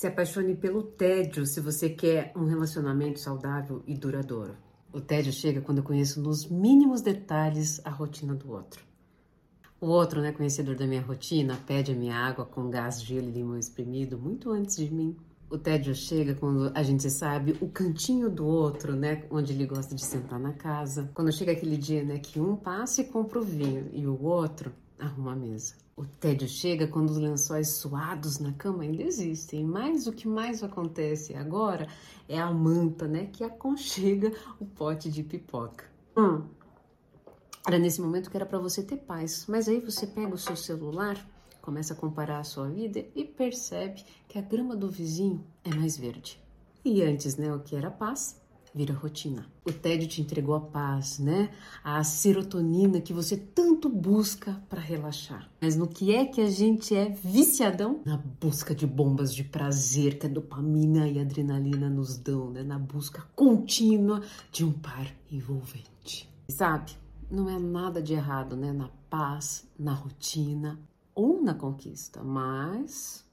Se apaixone pelo tédio se você quer um relacionamento saudável e duradouro. O tédio chega quando eu conheço nos mínimos detalhes a rotina do outro. O outro, né, conhecedor da minha rotina, pede a minha água com gás, gelo e limão espremido muito antes de mim. O tédio chega quando a gente sabe o cantinho do outro, né, onde ele gosta de sentar na casa. Quando chega aquele dia, né, que um passa e compra o vinho e o outro arruma a mesa. O tédio chega quando os lençóis suados na cama ainda existem, mas o que mais acontece agora é a manta, né, que aconchega o pote de pipoca. Hum. Era nesse momento que era para você ter paz, mas aí você pega o seu celular, começa a comparar a sua vida e percebe que a grama do vizinho é mais verde. E antes, né, o que era paz vira rotina. O tédio te entregou a paz, né? A serotonina que você tanto busca para relaxar. Mas no que é que a gente é viciadão? Na busca de bombas de prazer que a dopamina e a adrenalina nos dão, né? Na busca contínua de um par envolvente. Sabe? Não é nada de errado, né? Na paz, na rotina ou na conquista, mas